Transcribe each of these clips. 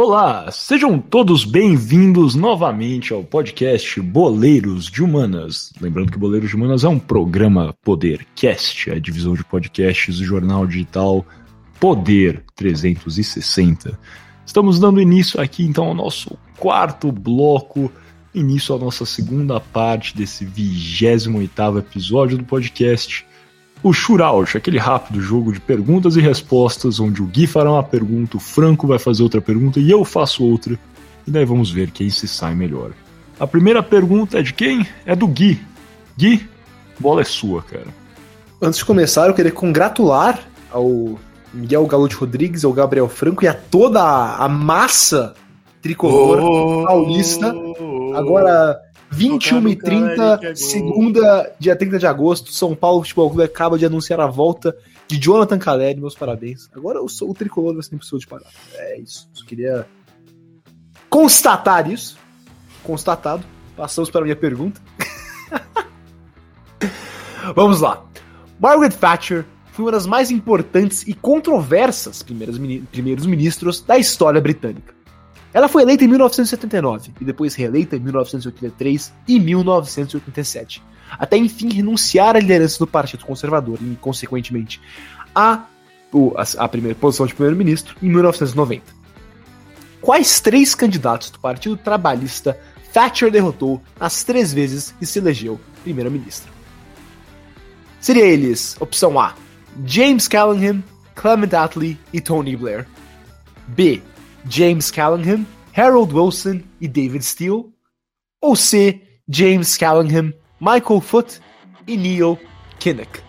Olá, sejam todos bem-vindos novamente ao podcast Boleiros de Humanas. Lembrando que Boleiros de Humanas é um programa Podercast, a divisão de podcasts do jornal digital Poder 360. Estamos dando início aqui então ao nosso quarto bloco, início à nossa segunda parte desse 28 episódio do podcast o Shootout, aquele rápido jogo de perguntas e respostas, onde o Gui fará uma pergunta, o Franco vai fazer outra pergunta e eu faço outra. E daí vamos ver quem se sai melhor. A primeira pergunta é de quem? É do Gui. Gui, bola é sua, cara. Antes de começar, eu queria congratular ao Miguel Galo de Rodrigues, ao Gabriel Franco e a toda a massa tricolor oh, paulista. Agora 21 e 30 segunda, dia 30 de agosto, São Paulo Futebol Clube acaba de anunciar a volta de Jonathan Caleri, meus parabéns. Agora eu sou o tricolor vai ser impossível de parar. É isso. Eu queria constatar isso. Constatado. Passamos para a minha pergunta. Vamos lá. Margaret Thatcher foi uma das mais importantes e controversas primeiros ministros da história britânica. Ela foi eleita em 1979 e depois reeleita em 1983 e 1987, até enfim renunciar à liderança do Partido Conservador e, consequentemente, a, a primeira posição de primeiro-ministro em 1990. Quais três candidatos do Partido Trabalhista Thatcher derrotou as três vezes que se elegeu primeira-ministra? Seria eles, opção A, James Callaghan, Clement Attlee e Tony Blair. B. James Callaghan, Harold Wilson e David Steele? Ou C. James Callaghan, Michael Foot e Neil Kinnock?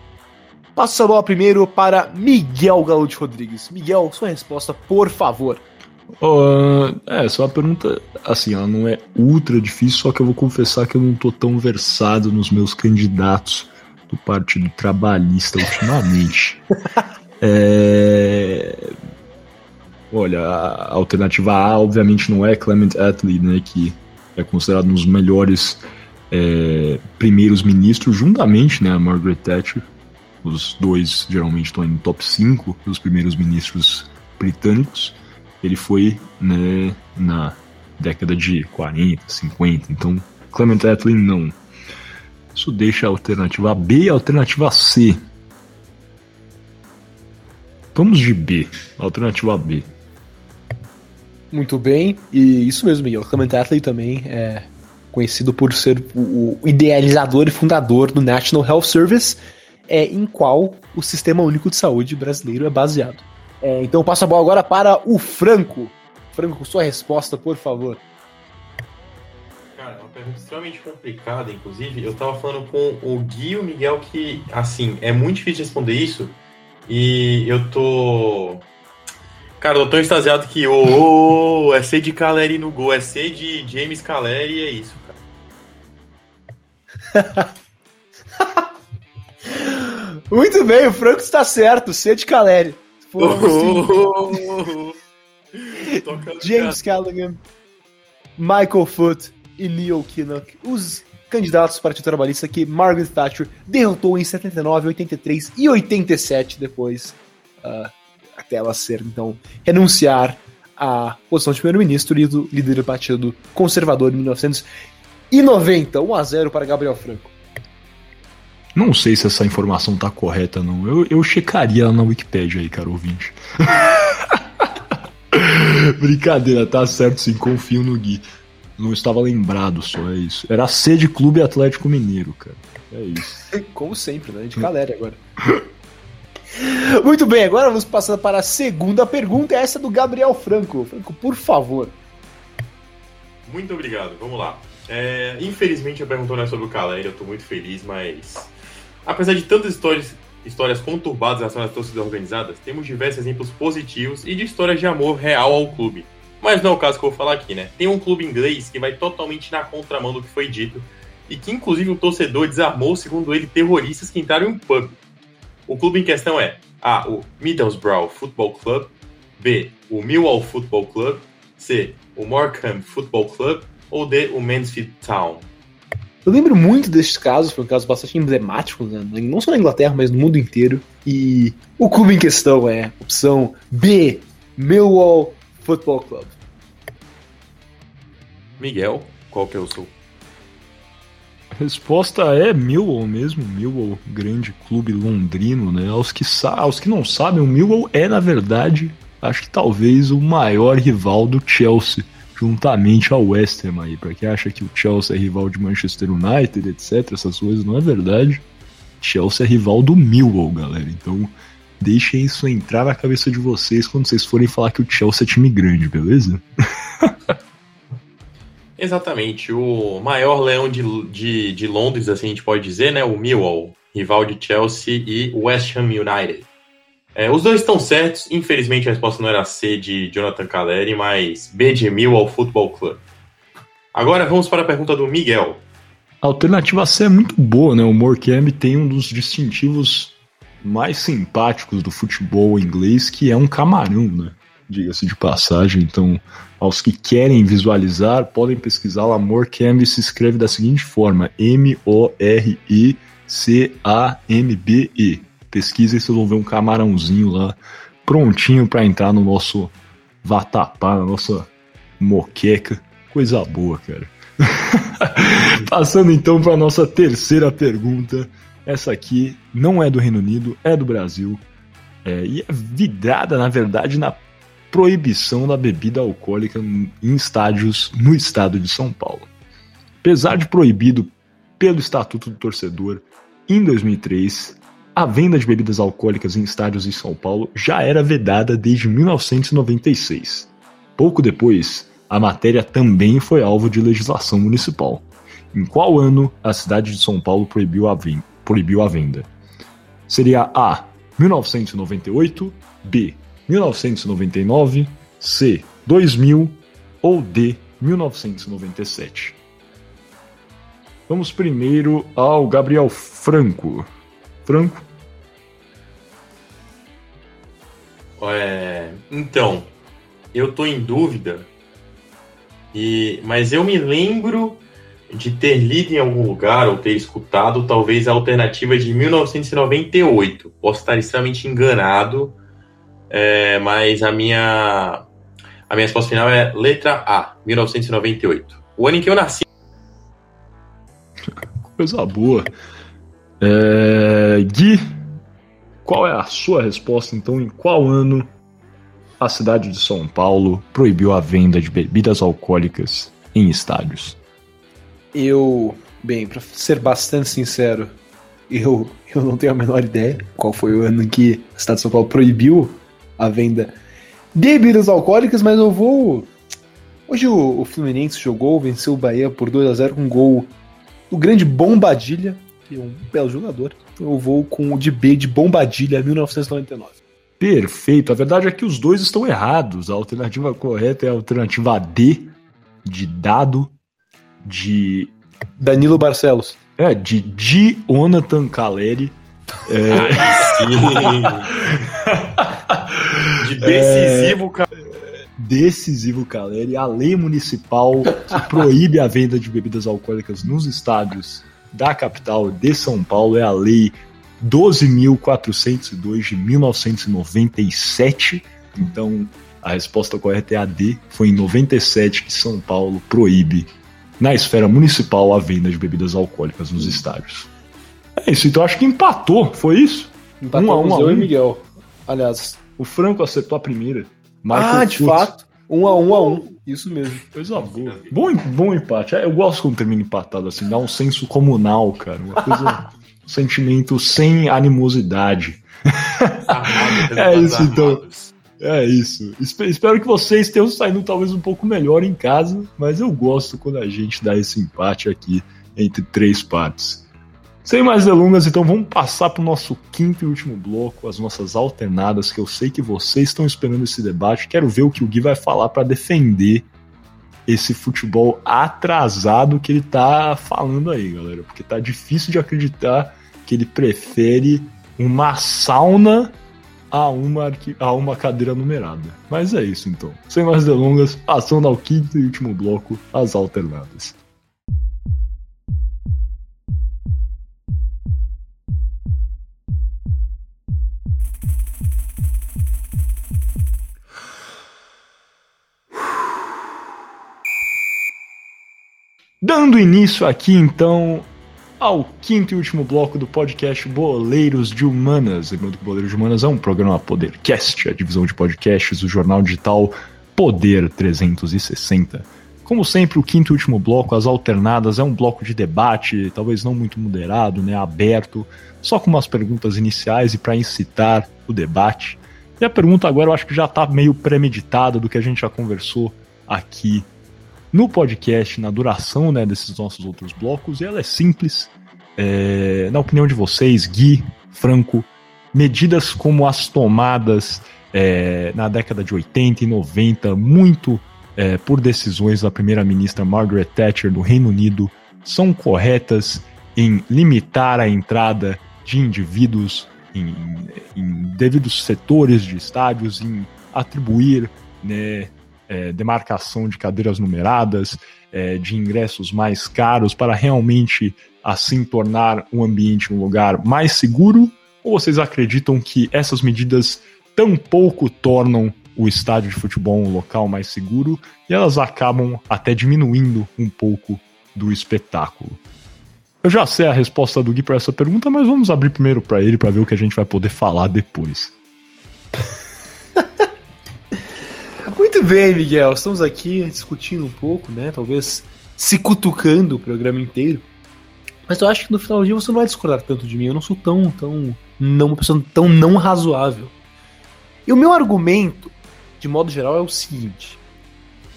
Passo a bola primeiro para Miguel Galute Rodrigues. Miguel, sua resposta, por favor. Uh, é, só uma pergunta, assim, ela não é ultra difícil, só que eu vou confessar que eu não tô tão versado nos meus candidatos do Partido Trabalhista ultimamente. é, Olha, a alternativa A, obviamente, não é Clement Attlee, né, que é considerado um dos melhores é, primeiros ministros, juntamente né, a Margaret Thatcher. Os dois geralmente estão no top 5 dos primeiros ministros britânicos. Ele foi né, na década de 40, 50, então Clement Attlee não. Isso deixa a alternativa B e a alternativa C. Vamos de B, alternativa B. Muito bem, e isso mesmo, Miguel. Clement Attlee também é conhecido por ser o idealizador e fundador do National Health Service, é, em qual o Sistema Único de Saúde brasileiro é baseado. É, então eu passo a bola agora para o Franco. Franco, sua resposta, por favor. Cara, é uma pergunta extremamente complicada, inclusive. Eu tava falando com o Gui e o Miguel que, assim, é muito difícil responder isso. E eu tô Cara, eu tô tão extasiado que oh, oh, é C de Caleri no gol, é C de James Caleri e é isso, cara. Muito bem, o Franco está certo, C de Caleri. Oh, James Callaghan, Michael Foot e Neil Kinnock, os candidatos do Partido Trabalhista que Margaret Thatcher derrotou em 79, 83 e 87 depois. Uh, até ela ser, então, renunciar à posição de primeiro-ministro e do líder do Partido Conservador em 1990. 1 a 0 para Gabriel Franco. Não sei se essa informação tá correta, não. Eu, eu checaria ela na Wikipedia aí, cara, ouvinte. Brincadeira, tá certo sim, confio no Gui. Não estava lembrado só, é isso. Era C de Clube Atlético Mineiro, cara. É isso. Como sempre, né? De galera agora. Muito bem, agora vamos passando para a segunda pergunta, essa do Gabriel Franco. Franco, por favor. Muito obrigado, vamos lá. É, infelizmente a pergunta não é sobre o Caleri, eu estou muito feliz, mas apesar de tantas histórias, histórias conturbadas em relação às torcidas organizadas, temos diversos exemplos positivos e de histórias de amor real ao clube. Mas não é o caso que eu vou falar aqui, né? Tem um clube inglês que vai totalmente na contramão do que foi dito e que inclusive o torcedor desarmou, segundo ele, terroristas que entraram em um pub. O clube em questão é A. O Middlesbrough Football Club, B. O Millwall Football Club, C. O Morecambe Football Club ou D. O Mansfield Town. Eu lembro muito destes casos, foi um caso bastante emblemático, né? não só na Inglaterra, mas no mundo inteiro. E o clube em questão é opção B, Millwall Football Club. Miguel, qual que é o seu? Resposta é Millwall mesmo, Millwall, grande clube londrino, né? Aos que, aos que não sabem, o Millwall é, na verdade, acho que talvez o maior rival do Chelsea, juntamente ao West Ham aí. Pra quem acha que o Chelsea é rival de Manchester United, etc., essas coisas, não é verdade. Chelsea é rival do Millwall, galera. Então, deixem isso entrar na cabeça de vocês quando vocês forem falar que o Chelsea é time grande, beleza? Exatamente. O maior leão de, de, de Londres, assim a gente pode dizer, né? O Millwall, rival de Chelsea e West Ham United. É, os dois estão certos. Infelizmente a resposta não era C de Jonathan Caleri, mas B de Millwall Football Club. Agora vamos para a pergunta do Miguel. A alternativa C é muito boa, né? O Morecambe tem um dos distintivos mais simpáticos do futebol inglês, que é um camarão, né? Diga-se de passagem. Então, aos que querem visualizar, podem pesquisar lá. Morecambe se escreve da seguinte forma: M-O-R-E-C-A-M-B-E. Pesquisa e vocês vão ver um camarãozinho lá, prontinho para entrar no nosso vatapá, na nossa moqueca. Coisa boa, cara. Passando então para nossa terceira pergunta. Essa aqui não é do Reino Unido, é do Brasil. É, e é vidrada, na verdade, na proibição da bebida alcoólica em estádios no estado de São Paulo. Apesar de proibido pelo Estatuto do Torcedor em 2003, a venda de bebidas alcoólicas em estádios em São Paulo já era vedada desde 1996. Pouco depois, a matéria também foi alvo de legislação municipal. Em qual ano a cidade de São Paulo proibiu a, proibiu a venda? Seria A. 1998, B. 1999, C. 2000 ou D. 1997. Vamos primeiro ao Gabriel Franco. Franco? É, então, eu tô em dúvida, e, mas eu me lembro de ter lido em algum lugar ou ter escutado talvez a alternativa de 1998. Posso estar extremamente enganado, é, mas a minha a minha resposta final é letra A, 1998. O ano em que eu nasci. Coisa boa. É, Gui, qual é a sua resposta então? Em qual ano a cidade de São Paulo proibiu a venda de bebidas alcoólicas em estádios? Eu, bem, para ser bastante sincero, eu, eu não tenho a menor ideia qual foi o ano em que a cidade de São Paulo proibiu a venda de bebidas alcoólicas, mas eu vou. Hoje o, o Fluminense jogou, venceu o Bahia por 2 a 0 com um gol do grande Bombadilha, que é um belo jogador. Eu vou com o de B de Bombadilha 1999. Perfeito. A verdade é que os dois estão errados. A alternativa correta é a alternativa D, de dado, de. Danilo Barcelos. É, de Jonathan Caleri. É... de decisivo, é... cara. Decisivo Caleri, a lei municipal que proíbe a venda de bebidas alcoólicas nos estádios da capital de São Paulo é a lei 12.402 de 1997. Então, a resposta correta é a D. Foi em 97 que São Paulo proíbe, na esfera municipal, a venda de bebidas alcoólicas nos estádios. É isso, então acho que empatou, foi isso? Empatou um a um, a um. e Miguel. Aliás, o Franco acertou a primeira. Michael ah, de fato. Um a um a um. Isso mesmo. Coisa boa. Bom, bom empate. É, eu gosto quando termina empatado assim, dá um senso comunal, cara. Uma coisa. um sentimento sem animosidade. é isso, então. É isso. Espero que vocês tenham saído talvez um pouco melhor em casa, mas eu gosto quando a gente dá esse empate aqui entre três partes. Sem mais delongas, então vamos passar para o nosso quinto e último bloco, as nossas alternadas, que eu sei que vocês estão esperando esse debate. Quero ver o que o Gui vai falar para defender esse futebol atrasado que ele tá falando aí, galera. Porque tá difícil de acreditar que ele prefere uma sauna a uma, a uma cadeira numerada. Mas é isso então. Sem mais delongas, passando ao quinto e último bloco, as alternadas. Dando início aqui então ao quinto e último bloco do podcast Boleiros de Humanas. Lembrando que Boleiros de Humanas é um programa Podercast, a divisão de podcasts do jornal digital Poder 360. Como sempre, o quinto e último bloco, as alternadas, é um bloco de debate, talvez não muito moderado, né, aberto, só com umas perguntas iniciais e para incitar o debate. E a pergunta agora eu acho que já está meio premeditada do que a gente já conversou aqui no podcast, na duração né, desses nossos outros blocos, e ela é simples. É, na opinião de vocês, Gui, Franco, medidas como as tomadas é, na década de 80 e 90, muito é, por decisões da primeira-ministra Margaret Thatcher do Reino Unido, são corretas em limitar a entrada de indivíduos em, em devidos setores de estádios, em atribuir né, é, demarcação de cadeiras numeradas, é, de ingressos mais caros, para realmente assim tornar o ambiente um lugar mais seguro? Ou vocês acreditam que essas medidas tampouco tornam o estádio de futebol um local mais seguro e elas acabam até diminuindo um pouco do espetáculo? Eu já sei a resposta do Gui para essa pergunta, mas vamos abrir primeiro para ele para ver o que a gente vai poder falar depois. Muito bem, Miguel. Estamos aqui discutindo um pouco, né? Talvez se cutucando o programa inteiro. Mas eu acho que no final do dia você não vai discordar tanto de mim. Eu não sou tão, tão, não, uma pessoa tão não razoável. E o meu argumento, de modo geral, é o seguinte.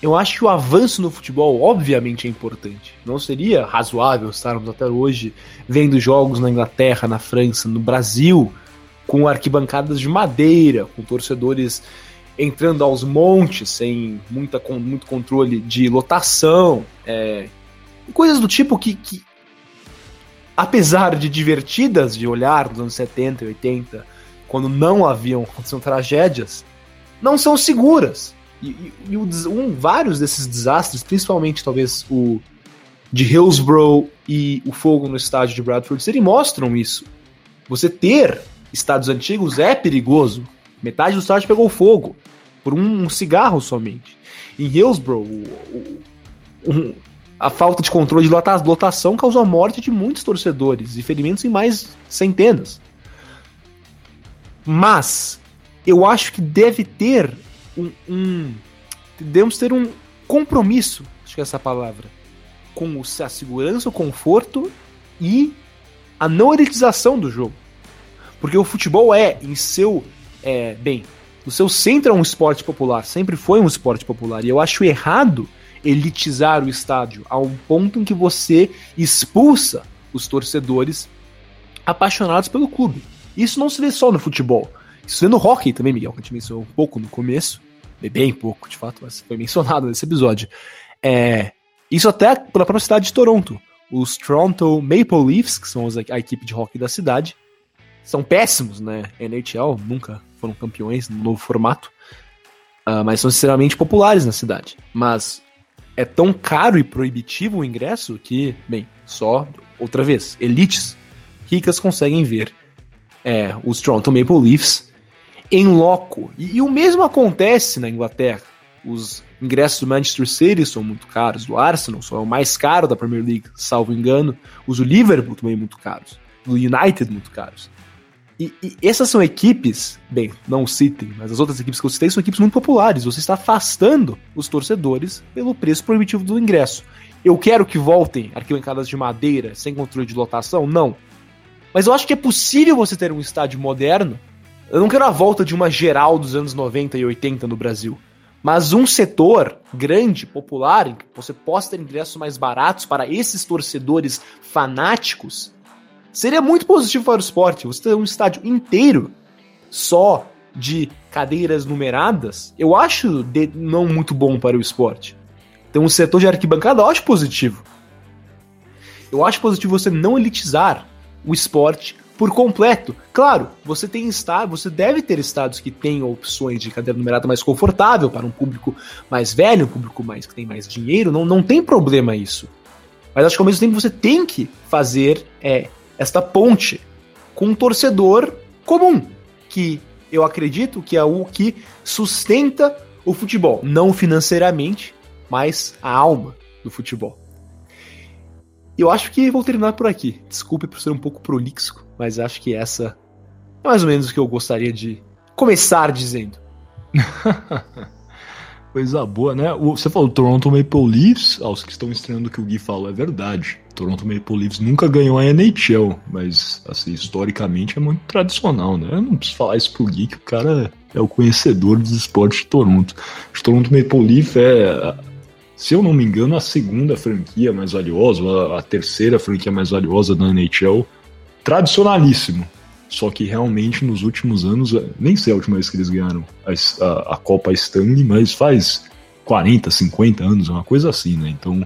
Eu acho que o avanço no futebol, obviamente, é importante. Não seria razoável estarmos até hoje vendo jogos na Inglaterra, na França, no Brasil, com arquibancadas de madeira, com torcedores entrando aos montes, sem muita, com muito controle de lotação, é, coisas do tipo que, que, apesar de divertidas de olhar nos anos 70 e 80, quando não haviam acontecido tragédias, não são seguras. E, e, e um, vários desses desastres, principalmente talvez o de Hillsborough e o fogo no estádio de Bradford City, mostram isso. Você ter estádios antigos é perigoso. Metade do estádio pegou fogo por um, um cigarro somente. Em Hillsborough, o, o, a falta de controle de lotação causou a morte de muitos torcedores e ferimentos em mais centenas. Mas eu acho que deve ter um, um devemos ter um compromisso, acho que é essa palavra, com a segurança, o conforto e a não elitização do jogo. Porque o futebol é, em seu. É, bem, o seu centro é um esporte popular, sempre foi um esporte popular. E eu acho errado elitizar o estádio a um ponto em que você expulsa os torcedores apaixonados pelo clube. Isso não se vê só no futebol. Isso se vê no hockey também, Miguel, que a gente mencionou um pouco no começo. Bem pouco, de fato, mas foi mencionado nesse episódio. É, isso até pela própria cidade de Toronto. Os Toronto Maple Leafs, que são a equipe de hockey da cidade, são péssimos, né? NHL nunca foram campeões no novo formato, uh, mas são extremamente populares na cidade. Mas é tão caro e proibitivo o ingresso que, bem, só outra vez, elites ricas conseguem ver é, os Toronto Maple Leafs em loco. E, e, o mesmo acontece na Inglaterra. Os ingressos do Manchester City são muito caros, do Arsenal são o mais caro da Premier League, salvo engano. Os do Liverpool também muito caros, do United muito caros. E, e, essas são equipes, bem, não City, mas as outras equipes que eu citei são equipes muito populares. Você está afastando os torcedores pelo preço proibitivo do ingresso. Eu quero que voltem arquibancadas de madeira sem controle de lotação? Não. Mas eu acho que é possível você ter um estádio moderno. Eu não quero a volta de uma geral dos anos 90 e 80 no Brasil. Mas um setor grande, popular, em que você possa ter ingressos mais baratos para esses torcedores fanáticos, Seria muito positivo para o esporte. Você ter um estádio inteiro só de cadeiras numeradas, eu acho de, não muito bom para o esporte. Tem um setor de arquibancada, eu acho positivo. Eu acho positivo você não elitizar o esporte por completo. Claro, você tem estádio, você deve ter estádios que tenham opções de cadeira numerada mais confortável para um público mais velho, um público mais que tem mais dinheiro, não, não tem problema isso. Mas acho que ao mesmo tempo você tem que fazer é, esta ponte com um torcedor comum, que eu acredito que é o que sustenta o futebol, não financeiramente, mas a alma do futebol. Eu acho que vou terminar por aqui. Desculpe por ser um pouco prolixo, mas acho que essa é mais ou menos o que eu gostaria de começar dizendo. Coisa boa, né? Você falou Toronto Maple Leafs, aos que estão estranhando o que o Gui falou, é verdade. Toronto Maple Leafs nunca ganhou a NHL, mas, assim, historicamente é muito tradicional, né? Eu não preciso falar isso pro Gui, que o cara é o conhecedor dos esportes de Toronto. O Toronto Maple Leafs é, se eu não me engano, a segunda franquia mais valiosa, a terceira franquia mais valiosa da NHL. Tradicionalíssimo. Só que realmente nos últimos anos, é, nem sei a última vez que eles ganharam a, a, a Copa Stanley, mas faz 40, 50 anos, uma coisa assim, né? Então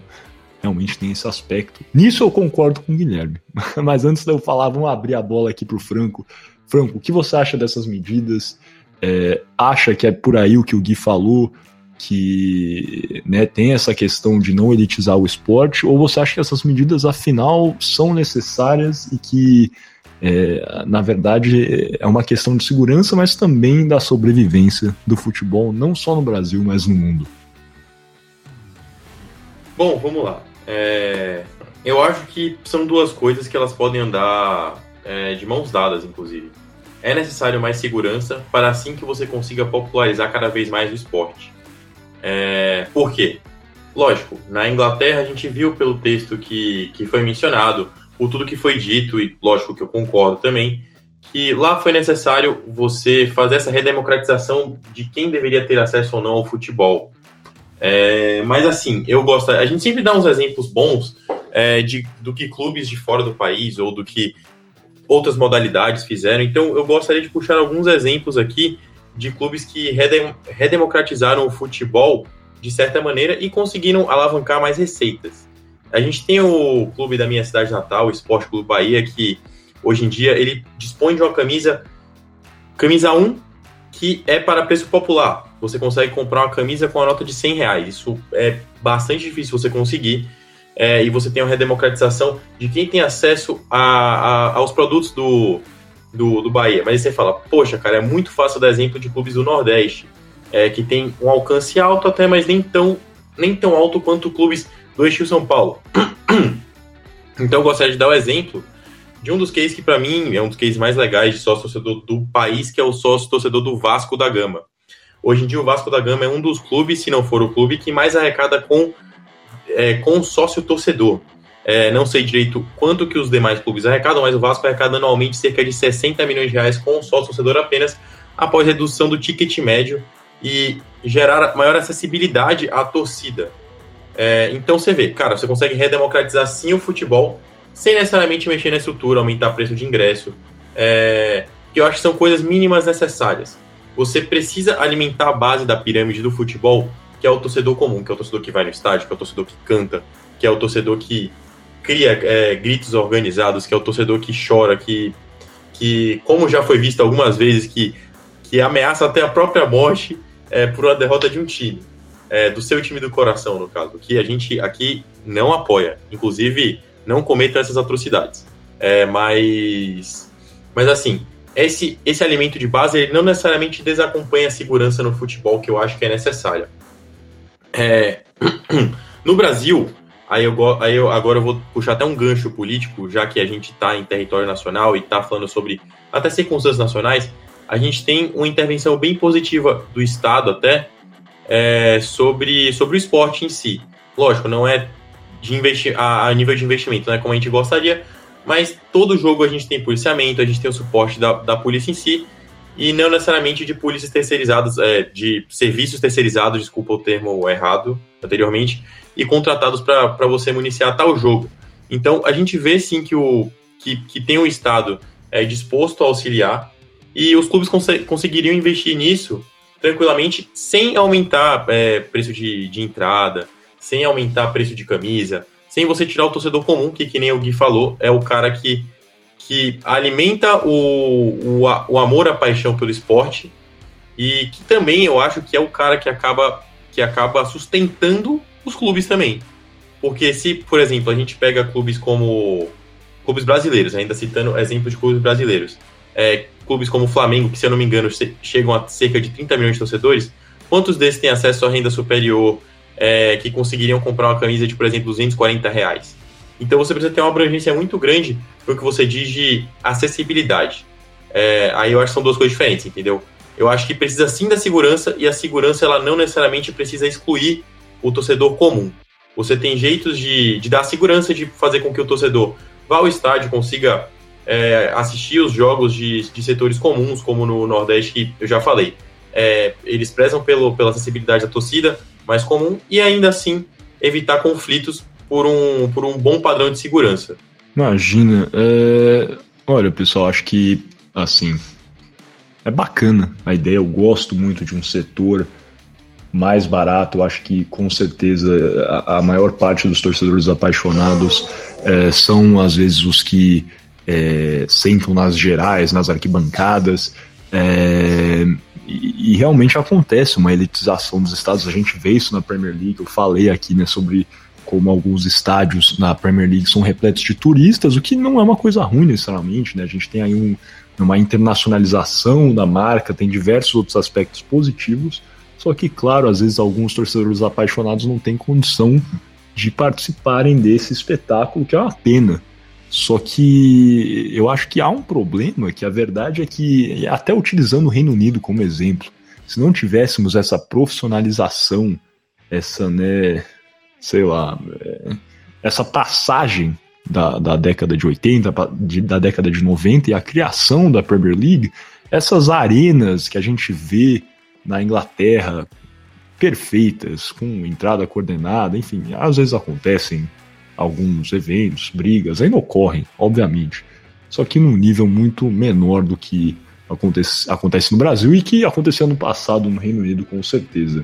realmente tem esse aspecto. Nisso eu concordo com o Guilherme. Mas antes de eu falar, vamos abrir a bola aqui pro Franco. Franco, o que você acha dessas medidas? É, acha que é por aí o que o Gui falou, que né, tem essa questão de não elitizar o esporte, ou você acha que essas medidas, afinal, são necessárias e que é, na verdade, é uma questão de segurança, mas também da sobrevivência do futebol, não só no Brasil, mas no mundo. Bom, vamos lá. É, eu acho que são duas coisas que elas podem andar é, de mãos dadas, inclusive. É necessário mais segurança para assim que você consiga popularizar cada vez mais o esporte. É, por quê? Lógico, na Inglaterra a gente viu pelo texto que, que foi mencionado por tudo que foi dito, e lógico que eu concordo também, que lá foi necessário você fazer essa redemocratização de quem deveria ter acesso ou não ao futebol. É, mas assim, eu gosto. A gente sempre dá uns exemplos bons é, de, do que clubes de fora do país ou do que outras modalidades fizeram. Então eu gostaria de puxar alguns exemplos aqui de clubes que redem, redemocratizaram o futebol de certa maneira e conseguiram alavancar mais receitas. A gente tem o clube da minha cidade natal, o Esporte Clube Bahia, que hoje em dia ele dispõe de uma camisa, camisa 1, que é para preço popular. Você consegue comprar uma camisa com a nota de 100 reais. Isso é bastante difícil você conseguir. É, e você tem uma redemocratização de quem tem acesso a, a, aos produtos do, do, do Bahia. Mas aí você fala, poxa, cara, é muito fácil dar exemplo de clubes do Nordeste, é, que tem um alcance alto até, mas nem tão, nem tão alto quanto clubes do Eixo São Paulo. Então eu gostaria de dar o um exemplo de um dos cases que para mim é um dos cases mais legais de sócio torcedor do país, que é o sócio torcedor do Vasco da Gama. Hoje em dia o Vasco da Gama é um dos clubes, se não for o clube, que mais arrecada com, é, com sócio torcedor. É, não sei direito quanto que os demais clubes arrecadam, mas o Vasco arrecada anualmente cerca de 60 milhões de reais com sócio torcedor apenas após redução do ticket médio e gerar maior acessibilidade à torcida. É, então você vê, cara, você consegue redemocratizar sim o futebol sem necessariamente mexer na estrutura, aumentar preço de ingresso. É, que eu acho que são coisas mínimas necessárias. Você precisa alimentar a base da pirâmide do futebol, que é o torcedor comum, que é o torcedor que vai no estádio, que é o torcedor que canta, que é o torcedor que cria é, gritos organizados, que é o torcedor que chora, que, que como já foi visto algumas vezes, que, que ameaça até a própria morte é, por uma derrota de um time é, do seu time do coração, no caso, que a gente aqui não apoia. Inclusive, não cometam essas atrocidades. É, mas, mas assim, esse, esse alimento de base ele não necessariamente desacompanha a segurança no futebol que eu acho que é necessária. É, no Brasil, aí eu, aí eu agora eu vou puxar até um gancho político, já que a gente está em território nacional e está falando sobre até circunstâncias nacionais, a gente tem uma intervenção bem positiva do Estado até é, sobre, sobre o esporte em si. Lógico, não é de a, a, nível de investimento, né, como a gente gostaria, mas todo jogo a gente tem policiamento, a gente tem o suporte da, da polícia em si, e não necessariamente de polícias terceirizadas, é, de serviços terceirizados, desculpa o termo errado anteriormente, e contratados para você municiar tal jogo. Então a gente vê sim que, o, que, que tem um Estado é, disposto a auxiliar, e os clubes cons conseguiriam investir nisso tranquilamente, sem aumentar é, preço de, de entrada, sem aumentar preço de camisa, sem você tirar o torcedor comum, que, que nem o Gui falou, é o cara que, que alimenta o, o, o amor, a paixão pelo esporte, e que também eu acho que é o cara que acaba, que acaba sustentando os clubes também. Porque se, por exemplo, a gente pega clubes como clubes brasileiros, ainda citando exemplos de clubes brasileiros, é, clubes como o Flamengo, que se eu não me engano chegam a cerca de 30 milhões de torcedores, quantos desses têm acesso à renda superior é, que conseguiriam comprar uma camisa de, por exemplo, 240 reais? Então você precisa ter uma abrangência muito grande no que você diz de acessibilidade. É, aí eu acho que são duas coisas diferentes, entendeu? Eu acho que precisa sim da segurança e a segurança ela não necessariamente precisa excluir o torcedor comum. Você tem jeitos de, de dar segurança, de fazer com que o torcedor vá ao estádio, consiga é, assistir os jogos de, de setores comuns, como no Nordeste, que eu já falei. É, eles prezam pelo, pela acessibilidade da torcida mais comum e ainda assim evitar conflitos por um, por um bom padrão de segurança. Imagina. É... Olha, pessoal, acho que assim é bacana a ideia. Eu gosto muito de um setor mais barato. Eu acho que com certeza a, a maior parte dos torcedores apaixonados é, são às vezes os que é, sentam nas gerais, nas arquibancadas. É, e, realmente acontece uma elitização dos estados. A gente vê isso na Premier League. Eu falei aqui né, sobre como alguns estádios na Premier League são repletos de turistas, o que não é uma coisa ruim necessariamente. Né? A gente tem aí um, uma internacionalização da marca, tem diversos outros aspectos positivos. Só que, claro, às vezes alguns torcedores apaixonados não têm condição de participarem desse espetáculo, que é uma pena. Só que eu acho que há um problema, que a verdade é que, até utilizando o Reino Unido como exemplo, se não tivéssemos essa profissionalização, essa, né, sei lá, é, essa passagem da, da década de 80, de, da década de 90 e a criação da Premier League, essas arenas que a gente vê na Inglaterra perfeitas, com entrada coordenada, enfim, às vezes acontecem alguns eventos, brigas, ainda ocorrem, obviamente. Só que num nível muito menor do que acontece, acontece no Brasil e que aconteceu no passado no Reino Unido, com certeza.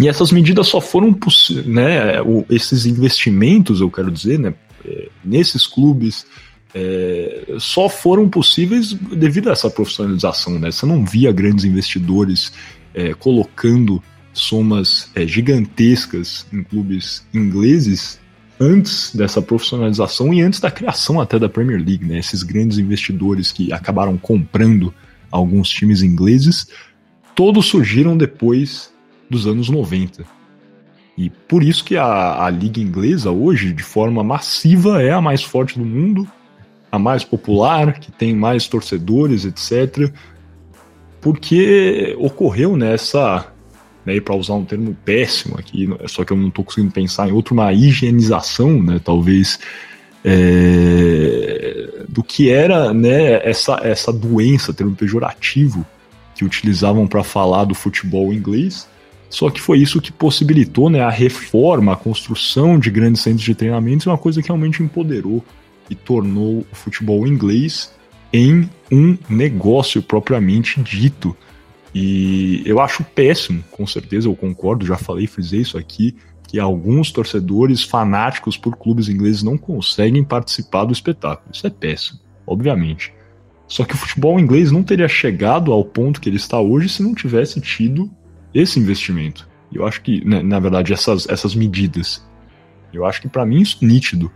E essas medidas só foram possíveis, né, esses investimentos, eu quero dizer, né, é, nesses clubes, é, só foram possíveis devido a essa profissionalização, né? Você não via grandes investidores é, colocando somas é, gigantescas em clubes ingleses antes dessa profissionalização e antes da criação até da Premier League, né? Esses grandes investidores que acabaram comprando alguns times ingleses, todos surgiram depois dos anos 90. E por isso que a, a liga inglesa hoje, de forma massiva, é a mais forte do mundo, a mais popular, que tem mais torcedores, etc. Porque ocorreu nessa né, para usar um termo péssimo aqui, só que eu não estou conseguindo pensar em outro, uma higienização, né, talvez, é, do que era né, essa, essa doença, termo pejorativo, que utilizavam para falar do futebol inglês, só que foi isso que possibilitou né, a reforma, a construção de grandes centros de treinamento, uma coisa que realmente empoderou e tornou o futebol inglês em um negócio propriamente dito. E eu acho péssimo, com certeza, eu concordo, já falei, fiz isso aqui, que alguns torcedores fanáticos por clubes ingleses não conseguem participar do espetáculo. Isso é péssimo, obviamente. Só que o futebol inglês não teria chegado ao ponto que ele está hoje se não tivesse tido esse investimento. Eu acho que, né, na verdade, essas, essas medidas. Eu acho que para mim isso é nítido.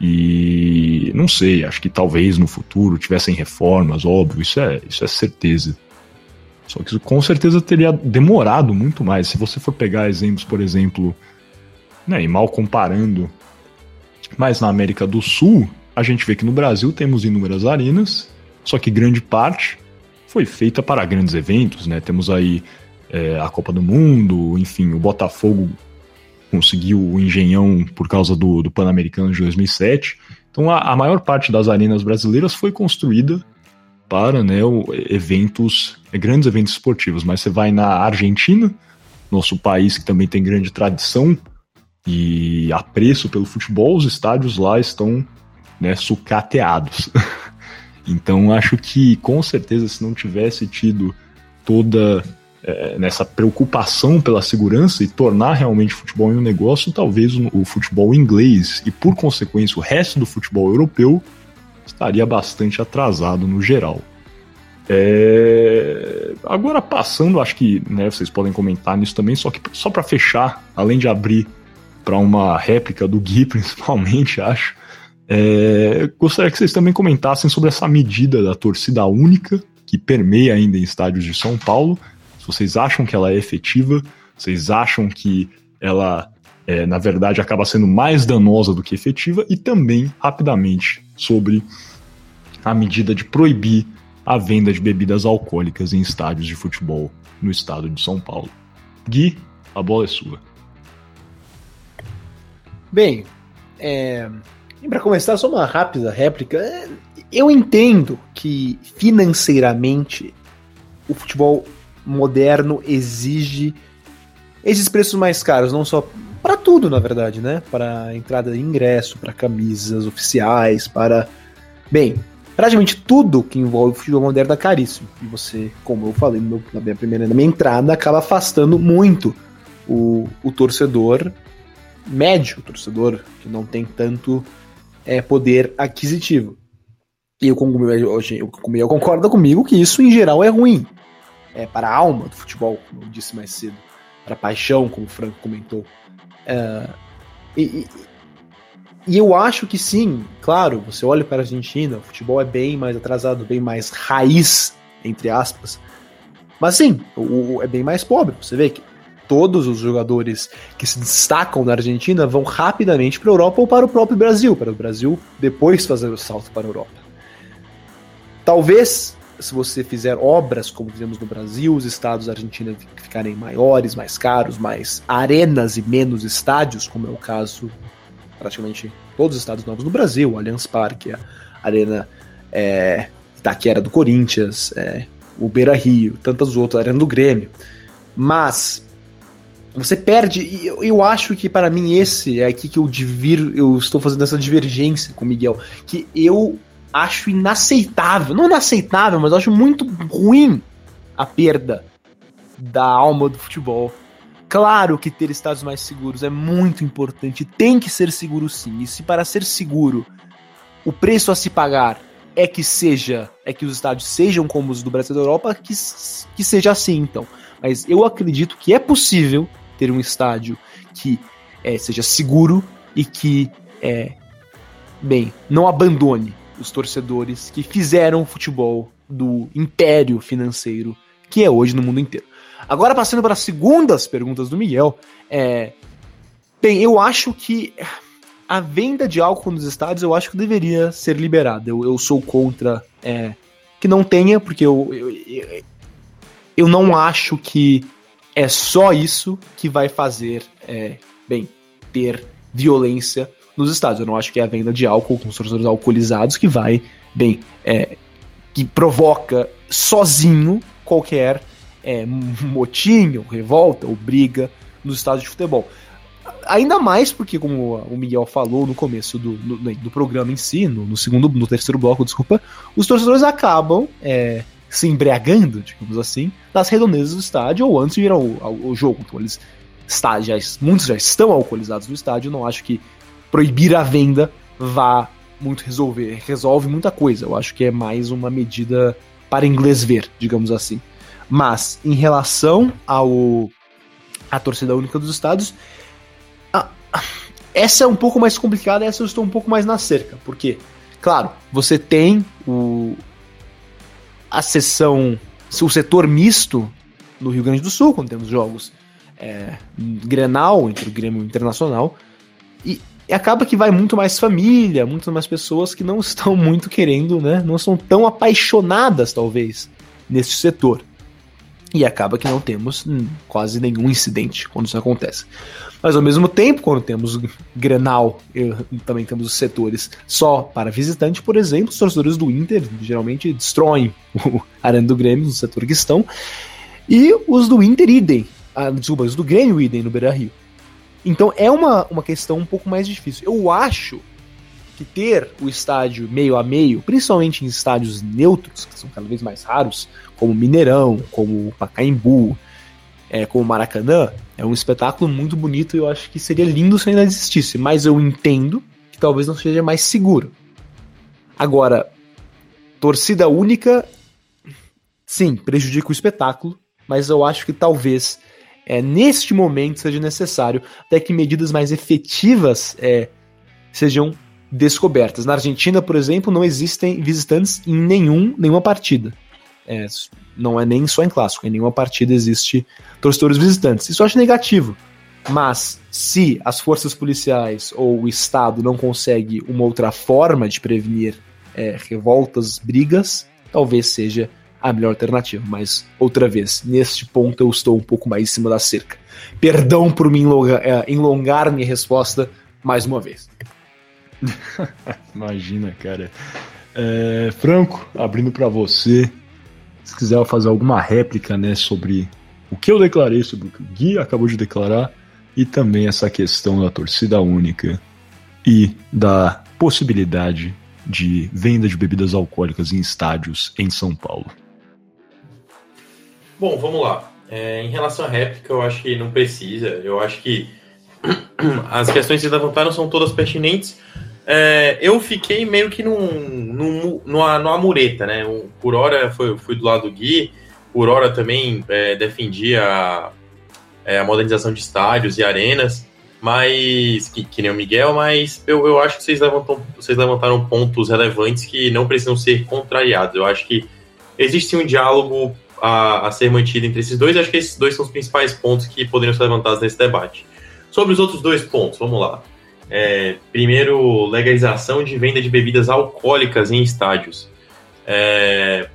E não sei, acho que talvez no futuro tivessem reformas, óbvio, isso é, isso é certeza. Só que isso com certeza teria demorado muito mais. Se você for pegar exemplos, por exemplo, né, e mal comparando, mas na América do Sul, a gente vê que no Brasil temos inúmeras arenas, só que grande parte foi feita para grandes eventos, né? Temos aí é, a Copa do Mundo, enfim, o Botafogo conseguiu o Engenhão por causa do, do Pan-Americano de 2007. Então a, a maior parte das arenas brasileiras foi construída para né, eventos, grandes eventos esportivos. Mas você vai na Argentina, nosso país que também tem grande tradição e apreço pelo futebol, os estádios lá estão né, sucateados. então acho que com certeza se não tivesse tido toda é, nessa preocupação pela segurança e tornar realmente o futebol um negócio, talvez o, o futebol inglês e por consequência o resto do futebol europeu estaria bastante atrasado no geral. É... Agora passando, acho que né, vocês podem comentar nisso também, só que só para fechar, além de abrir para uma réplica do Gui, principalmente, acho, é... gostaria que vocês também comentassem sobre essa medida da torcida única que permeia ainda em estádios de São Paulo. Se vocês acham que ela é efetiva, vocês acham que ela é, na verdade, acaba sendo mais danosa do que efetiva, e também, rapidamente, sobre a medida de proibir a venda de bebidas alcoólicas em estádios de futebol no estado de São Paulo. Gui, a bola é sua. Bem, é... para começar, só uma rápida réplica. Eu entendo que financeiramente o futebol moderno exige esses preços mais caros, não só para tudo, na verdade, né? Para entrada de ingresso, para camisas oficiais, para bem, praticamente tudo que envolve o futebol moderno é caríssimo. E você, como eu falei meu, na minha primeira na minha entrada, acaba afastando muito o, o torcedor médio, o torcedor que não tem tanto é, poder aquisitivo. E o Cogumel concorda comigo que isso em geral é ruim. É para a alma do futebol, como eu disse mais cedo. Para a paixão, como o Franco comentou. É, e, e, eu acho que sim, claro, você olha para a Argentina, o futebol é bem mais atrasado, bem mais raiz, entre aspas. Mas sim, o, o, é bem mais pobre. Você vê que todos os jogadores que se destacam na Argentina vão rapidamente para a Europa ou para o próprio Brasil, para o Brasil depois fazer o salto para a Europa. Talvez, se você fizer obras como fizemos no Brasil, os estados da Argentina ficarem maiores, mais caros, mais arenas e menos estádios, como é o caso praticamente todos os estados novos no Brasil, Allianz Parque, a Arena é, Itaquera do Corinthians, é, o Beira Rio, tantas outras, a Arena do Grêmio. Mas você perde, e eu, eu, acho que para mim esse é aqui que eu divir, eu estou fazendo essa divergência com o Miguel, que eu acho inaceitável, não inaceitável, mas acho muito ruim a perda da alma do futebol. Claro que ter estádios mais seguros é muito importante, tem que ser seguro sim. E se para ser seguro o preço a se pagar é que seja, é que os estádios sejam como os do Brasil e da Europa, que, que seja assim então. Mas eu acredito que é possível ter um estádio que é, seja seguro e que, é, bem, não abandone os torcedores que fizeram o futebol do império financeiro que é hoje no mundo inteiro. Agora, passando para as segundas perguntas do Miguel, é, bem, eu acho que a venda de álcool nos estádios eu acho que deveria ser liberada. Eu, eu sou contra é, que não tenha, porque eu, eu, eu, eu não acho que é só isso que vai fazer, é, bem, ter violência nos estádios. Eu não acho que é a venda de álcool com torcedores alcoolizados que vai, bem, é, que provoca sozinho qualquer é, revolta, ou briga nos estádios de futebol. Ainda mais porque, como o Miguel falou no começo do, do, do programa em si, no, no, segundo, no terceiro bloco, desculpa, os torcedores acabam é, se embriagando, digamos assim, nas redondezas do estádio ou antes de ir ao, ao, ao jogo. Então eles está, já, muitos já estão alcoolizados no estádio, não acho que proibir a venda vá muito resolver. Resolve muita coisa. Eu acho que é mais uma medida para inglês ver, digamos assim. Mas, em relação ao a torcida única dos estados, a, essa é um pouco mais complicada, essa eu estou um pouco mais na cerca. Porque, claro, você tem o, a sessão, o setor misto no Rio Grande do Sul, quando temos jogos é, Grenal entre o Grêmio Internacional, e e acaba que vai muito mais família, muito mais pessoas que não estão muito querendo, né? Não são tão apaixonadas, talvez, nesse setor. E acaba que não temos hum, quase nenhum incidente quando isso acontece. Mas ao mesmo tempo, quando temos Grenal, também temos os setores só para visitante, por exemplo, os torcedores do Inter geralmente destroem o Arena do Grêmio no setor que estão. E os do Inter idem. Ah, desculpa, os do Grêmio idem no Beira Rio. Então é uma, uma questão um pouco mais difícil. Eu acho que ter o estádio meio a meio, principalmente em estádios neutros, que são cada vez mais raros, como Mineirão, como Pacaembu, é, como Maracanã, é um espetáculo muito bonito e eu acho que seria lindo se ainda existisse, mas eu entendo que talvez não seja mais seguro. Agora, torcida única, sim, prejudica o espetáculo, mas eu acho que talvez é, neste momento seja necessário até que medidas mais efetivas é, sejam descobertas. Na Argentina, por exemplo, não existem visitantes em nenhum, nenhuma partida. É, não é nem só em clássico, em nenhuma partida existe torcedores visitantes. Isso eu acho negativo. Mas se as forças policiais ou o Estado não consegue uma outra forma de prevenir é, revoltas, brigas, talvez seja a melhor alternativa. Mas, outra vez, neste ponto eu estou um pouco mais em cima da cerca. Perdão por me enlongar, é, enlongar minha resposta mais uma vez. Imagina, cara. É, Franco, abrindo para você, se quiser fazer alguma réplica né, sobre o que eu declarei, sobre o que o Gui acabou de declarar, e também essa questão da torcida única e da possibilidade de venda de bebidas alcoólicas em estádios em São Paulo. Bom, vamos lá. É, em relação à réplica, eu acho que não precisa. Eu acho que as questões que levantaram são todas pertinentes. É, eu fiquei meio que num, num, numa, numa mureta, né? Por hora foi, fui do lado do Gui, por hora também é, defendia a, é, a, modernização de estádios e arenas, mas que, que nem o Miguel, mas eu, eu acho que vocês, levantam, vocês levantaram pontos relevantes que não precisam ser contrariados. Eu acho que existe um diálogo a, a ser mantido entre esses dois. Acho que esses dois são os principais pontos que poderiam ser levantados nesse debate. Sobre os outros dois pontos, vamos lá. É, primeiro, legalização de venda de bebidas alcoólicas em estádios. É,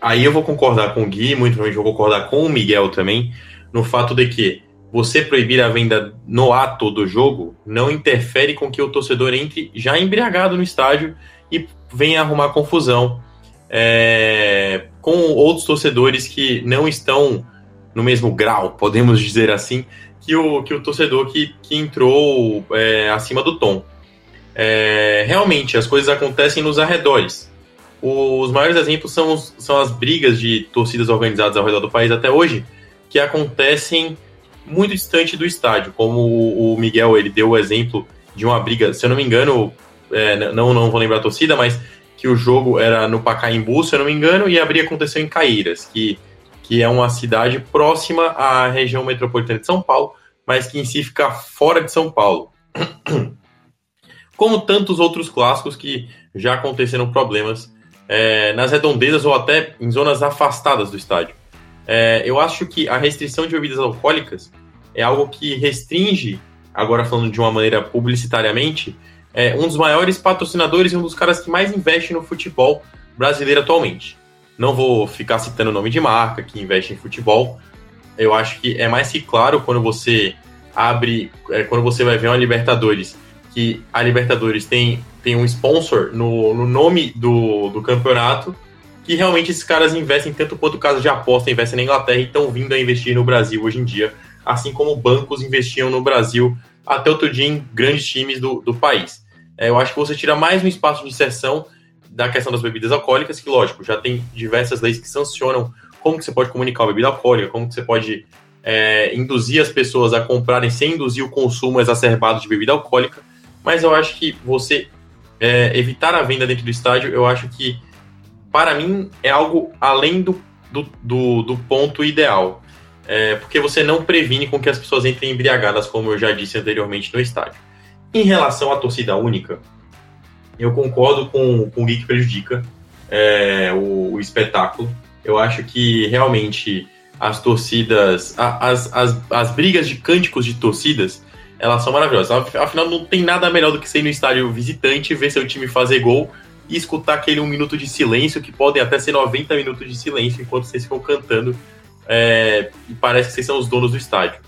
aí eu vou concordar com o Gui, muito provavelmente vou concordar com o Miguel também, no fato de que você proibir a venda no ato do jogo não interfere com que o torcedor entre já embriagado no estádio e venha arrumar confusão é, com outros torcedores que não estão no mesmo grau, podemos dizer assim, que o, que o torcedor que, que entrou é, acima do tom. É, realmente, as coisas acontecem nos arredores. Os maiores exemplos são, são as brigas de torcidas organizadas ao redor do país até hoje, que acontecem muito distante do estádio, como o Miguel ele deu o exemplo de uma briga, se eu não me engano, é, não, não vou lembrar a torcida, mas que o jogo era no Pacaembu, se eu não me engano, e a briga aconteceu em Caíras, que, que é uma cidade próxima à região metropolitana de São Paulo, mas que em si fica fora de São Paulo. Como tantos outros clássicos que já aconteceram problemas é, nas redondezas ou até em zonas afastadas do estádio. É, eu acho que a restrição de bebidas alcoólicas é algo que restringe, agora falando de uma maneira publicitariamente, é um dos maiores patrocinadores e um dos caras que mais investe no futebol brasileiro atualmente. Não vou ficar citando o nome de marca que investe em futebol. Eu acho que é mais que claro quando você abre, é, quando você vai ver uma Libertadores, que a Libertadores tem, tem um sponsor no, no nome do, do campeonato, que realmente esses caras investem tanto quanto caso de aposta investem na Inglaterra e estão vindo a investir no Brasil hoje em dia, assim como bancos investiam no Brasil até outro dia em grandes times do, do país. É, eu acho que você tira mais um espaço de inserção da questão das bebidas alcoólicas, que, lógico, já tem diversas leis que sancionam como que você pode comunicar uma bebida alcoólica, como que você pode é, induzir as pessoas a comprarem sem induzir o consumo exacerbado de bebida alcoólica, mas eu acho que você é, evitar a venda dentro do estádio, eu acho que, para mim, é algo além do, do, do, do ponto ideal. É, porque você não previne com que as pessoas entrem embriagadas, como eu já disse anteriormente, no estádio. Em relação à torcida única, eu concordo com, com o Gui que prejudica é, o, o, espetáculo. Eu acho que realmente as torcidas, as, as, as brigas de cânticos de torcidas, elas são maravilhosas. Afinal, não tem nada melhor do que ser no estádio visitante, ver seu time fazer gol e escutar aquele um minuto de silêncio, que podem até ser 90 minutos de silêncio, enquanto vocês ficam cantando. É, e parece que vocês são os donos do estádio.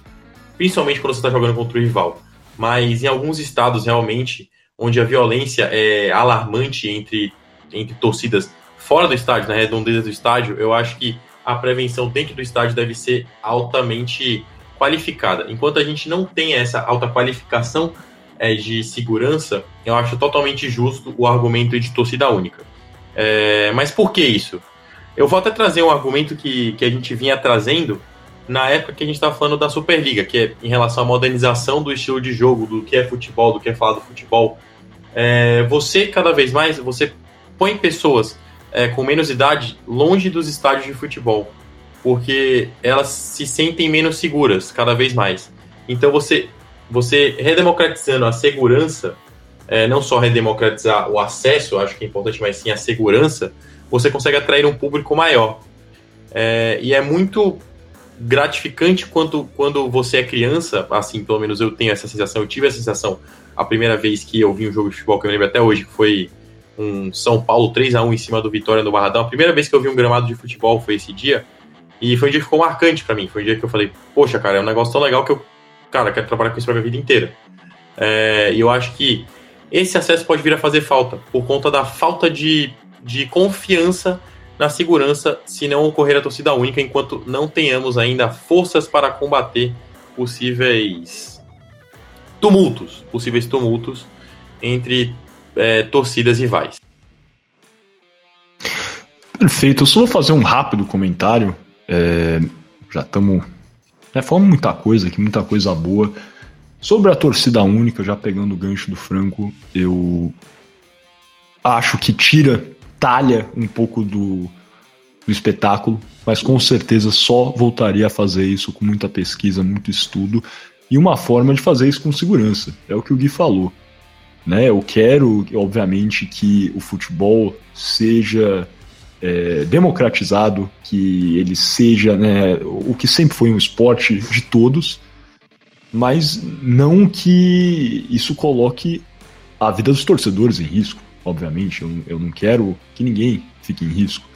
Principalmente quando você está jogando contra o rival mas em alguns estados realmente, onde a violência é alarmante entre, entre torcidas fora do estádio, na redondeza do estádio, eu acho que a prevenção dentro do estádio deve ser altamente qualificada. Enquanto a gente não tem essa alta qualificação é, de segurança, eu acho totalmente justo o argumento de torcida única. É, mas por que isso? Eu vou até trazer um argumento que, que a gente vinha trazendo na época que a gente estava falando da Superliga, que é em relação à modernização do estilo de jogo, do que é futebol, do que é falar do futebol. É, você, cada vez mais, você põe pessoas é, com menos idade longe dos estádios de futebol, porque elas se sentem menos seguras cada vez mais. Então você, você redemocratizando a segurança, é, não só redemocratizar o acesso, acho que é importante, mas sim a segurança, você consegue atrair um público maior. É, e é muito gratificante quanto quando você é criança, assim, pelo menos eu tenho essa sensação, eu tive essa sensação a primeira vez que eu vi um jogo de futebol, que eu lembro até hoje, que foi um São Paulo 3 a 1 em cima do Vitória no Barradão. A primeira vez que eu vi um gramado de futebol foi esse dia. E foi um dia que ficou marcante para mim. Foi um dia que eu falei, poxa, cara, é um negócio tão legal que eu, cara, quero trabalhar com isso pra minha vida inteira. É, e eu acho que esse acesso pode vir a fazer falta, por conta da falta de, de confiança na segurança se não ocorrer a torcida única, enquanto não tenhamos ainda forças para combater possíveis tumultos, possíveis tumultos entre é, torcidas rivais. Perfeito, eu só vou fazer um rápido comentário. É, já estamos né, falando muita coisa aqui, muita coisa boa. Sobre a torcida única, já pegando o gancho do Franco, eu acho que tira, talha um pouco do, do espetáculo, mas com certeza só voltaria a fazer isso com muita pesquisa, muito estudo e uma forma de fazer isso com segurança. É o que o Gui falou. Né? Eu quero, obviamente, que o futebol seja é, democratizado, que ele seja né, o que sempre foi um esporte de todos, mas não que isso coloque a vida dos torcedores em risco, obviamente. Eu, eu não quero que ninguém fique em risco.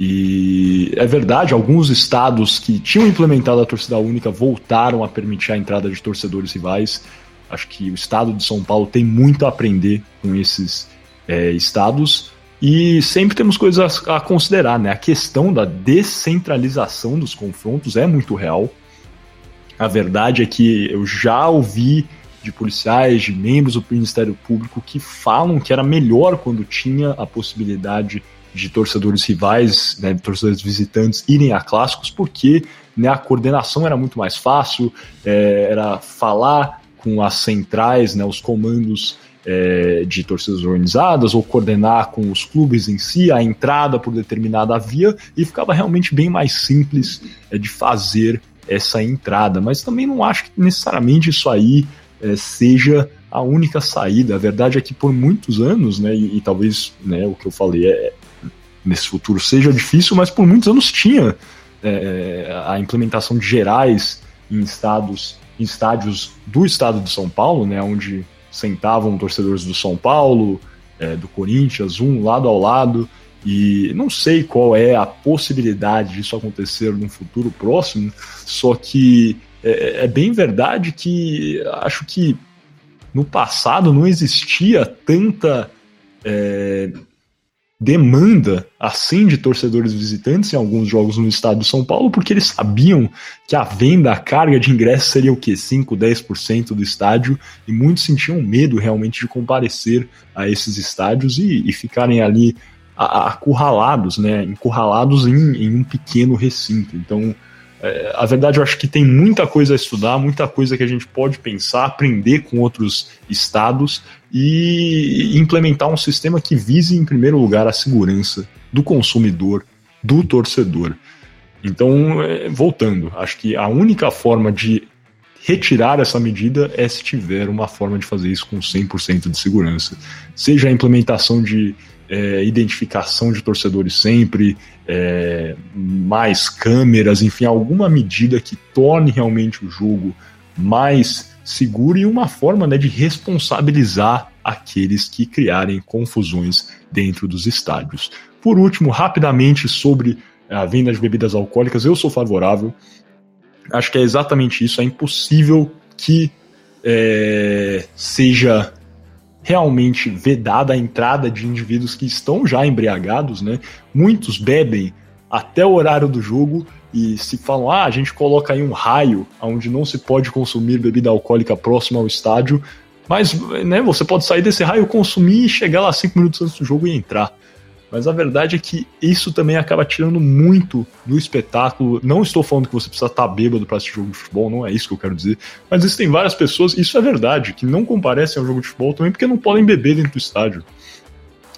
E é verdade, alguns estados que tinham implementado a torcida única voltaram a permitir a entrada de torcedores rivais. Acho que o estado de São Paulo tem muito a aprender com esses é, estados. E sempre temos coisas a, a considerar, né? A questão da descentralização dos confrontos é muito real. A verdade é que eu já ouvi de policiais, de membros do Ministério Público que falam que era melhor quando tinha a possibilidade de torcedores rivais, né, torcedores visitantes irem a clássicos, porque né, a coordenação era muito mais fácil, é, era falar com as centrais, né, os comandos é, de torcidas organizadas, ou coordenar com os clubes em si a entrada por determinada via, e ficava realmente bem mais simples é, de fazer essa entrada, mas também não acho que necessariamente isso aí é, seja a única saída. A verdade é que por muitos anos, né, e, e talvez né, o que eu falei é, nesse futuro seja difícil, mas por muitos anos tinha é, a implementação de gerais em estados, em estádios do estado de São Paulo, né, onde sentavam torcedores do São Paulo, é, do Corinthians, um lado ao lado. E não sei qual é a possibilidade disso acontecer num futuro próximo, só que é, é bem verdade que acho que no passado não existia tanta é, demanda assim de torcedores visitantes em alguns jogos no estado de São Paulo, porque eles sabiam que a venda, a carga de ingressos seria o que? 5, 10% do estádio, e muitos sentiam medo realmente de comparecer a esses estádios e, e ficarem ali acurralados, né, encurralados em, em um pequeno recinto. Então, é, a verdade eu acho que tem muita coisa a estudar, muita coisa que a gente pode pensar, aprender com outros estados e implementar um sistema que vise, em primeiro lugar, a segurança do consumidor, do torcedor. Então, é, voltando, acho que a única forma de retirar essa medida é se tiver uma forma de fazer isso com 100% de segurança. Seja a implementação de é, identificação de torcedores sempre, é, mais câmeras, enfim, alguma medida que torne realmente o jogo mais seguro e uma forma né, de responsabilizar aqueles que criarem confusões dentro dos estádios. Por último, rapidamente sobre a venda de bebidas alcoólicas, eu sou favorável. Acho que é exatamente isso. É impossível que é, seja realmente vedada a entrada de indivíduos que estão já embriagados, né? Muitos bebem até o horário do jogo e se falam, ah, a gente coloca aí um raio onde não se pode consumir bebida alcoólica próximo ao estádio, mas né, você pode sair desse raio, consumir e chegar lá cinco minutos antes do jogo e entrar. Mas a verdade é que isso também acaba tirando muito do espetáculo. Não estou falando que você precisa estar bêbado para assistir jogo de futebol, não é isso que eu quero dizer. Mas existem várias pessoas, isso é verdade, que não comparecem ao jogo de futebol também porque não podem beber dentro do estádio.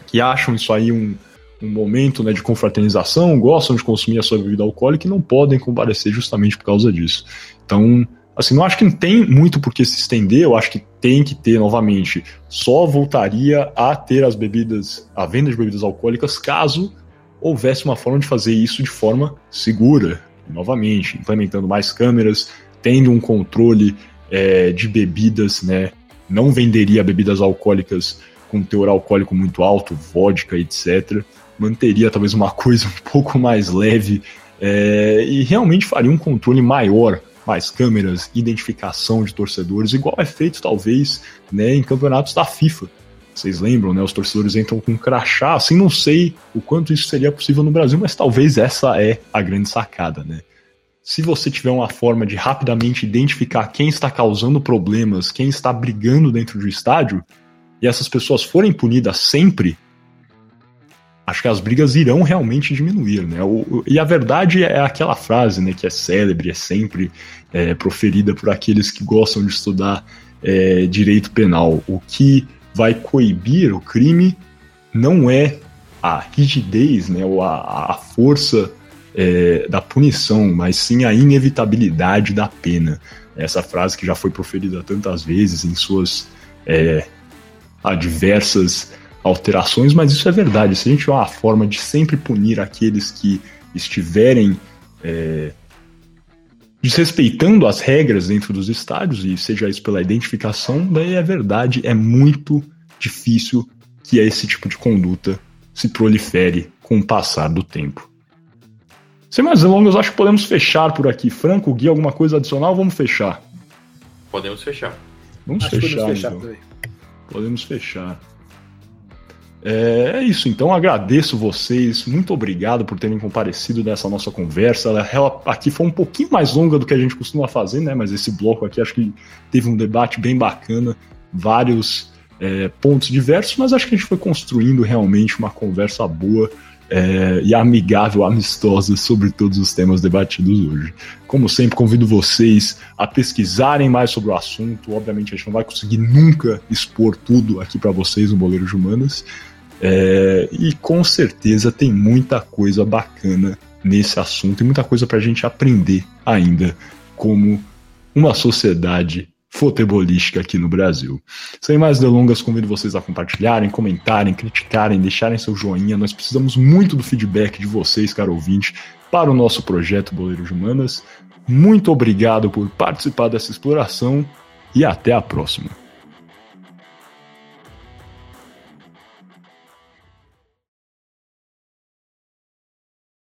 Que acham isso aí um, um momento né, de confraternização, gostam de consumir a sua bebida alcoólica e não podem comparecer justamente por causa disso. Então, Assim, não acho que não tem muito por que se estender, eu acho que tem que ter novamente. Só voltaria a ter as bebidas, a venda de bebidas alcoólicas, caso houvesse uma forma de fazer isso de forma segura. novamente, implementando mais câmeras, tendo um controle é, de bebidas, né? Não venderia bebidas alcoólicas com teor alcoólico muito alto, vodka, etc. Manteria talvez uma coisa um pouco mais leve é, e realmente faria um controle maior, mais câmeras, identificação de torcedores, igual é feito talvez né, em campeonatos da FIFA. Vocês lembram, né? Os torcedores entram com crachá, assim, não sei o quanto isso seria possível no Brasil, mas talvez essa é a grande sacada, né? Se você tiver uma forma de rapidamente identificar quem está causando problemas, quem está brigando dentro do estádio, e essas pessoas forem punidas sempre, acho que as brigas irão realmente diminuir, né? O, e a verdade é aquela frase, né, que é célebre, é sempre é, proferida por aqueles que gostam de estudar é, direito penal. O que vai coibir o crime não é a rigidez, né, ou a, a força é, da punição, mas sim a inevitabilidade da pena. Essa frase que já foi proferida tantas vezes em suas é, adversas alterações, mas isso é verdade. Se a gente tiver uma forma de sempre punir aqueles que estiverem é, desrespeitando as regras dentro dos estádios, e seja isso pela identificação, daí é verdade, é muito difícil que esse tipo de conduta se prolifere com o passar do tempo. Sem mais delongas, acho que podemos fechar por aqui. Franco, Gui, alguma coisa adicional? Vamos fechar. Podemos fechar. Vamos acho fechar, podemos fechar então. Podemos fechar. É, é, isso, então agradeço vocês, muito obrigado por terem comparecido nessa nossa conversa. Ela aqui foi um pouquinho mais longa do que a gente costuma fazer, né? Mas esse bloco aqui acho que teve um debate bem bacana, vários é, pontos diversos, mas acho que a gente foi construindo realmente uma conversa boa é, e amigável, amistosa sobre todos os temas debatidos hoje. Como sempre, convido vocês a pesquisarem mais sobre o assunto. Obviamente, a gente não vai conseguir nunca expor tudo aqui para vocês no Boleiro de Humanas é, e com certeza tem muita coisa bacana nesse assunto e muita coisa para a gente aprender ainda como uma sociedade futebolística aqui no Brasil. Sem mais delongas, convido vocês a compartilharem, comentarem, criticarem, deixarem seu joinha. Nós precisamos muito do feedback de vocês, caro ouvinte, para o nosso projeto Boleiros Humanas. Muito obrigado por participar dessa exploração e até a próxima.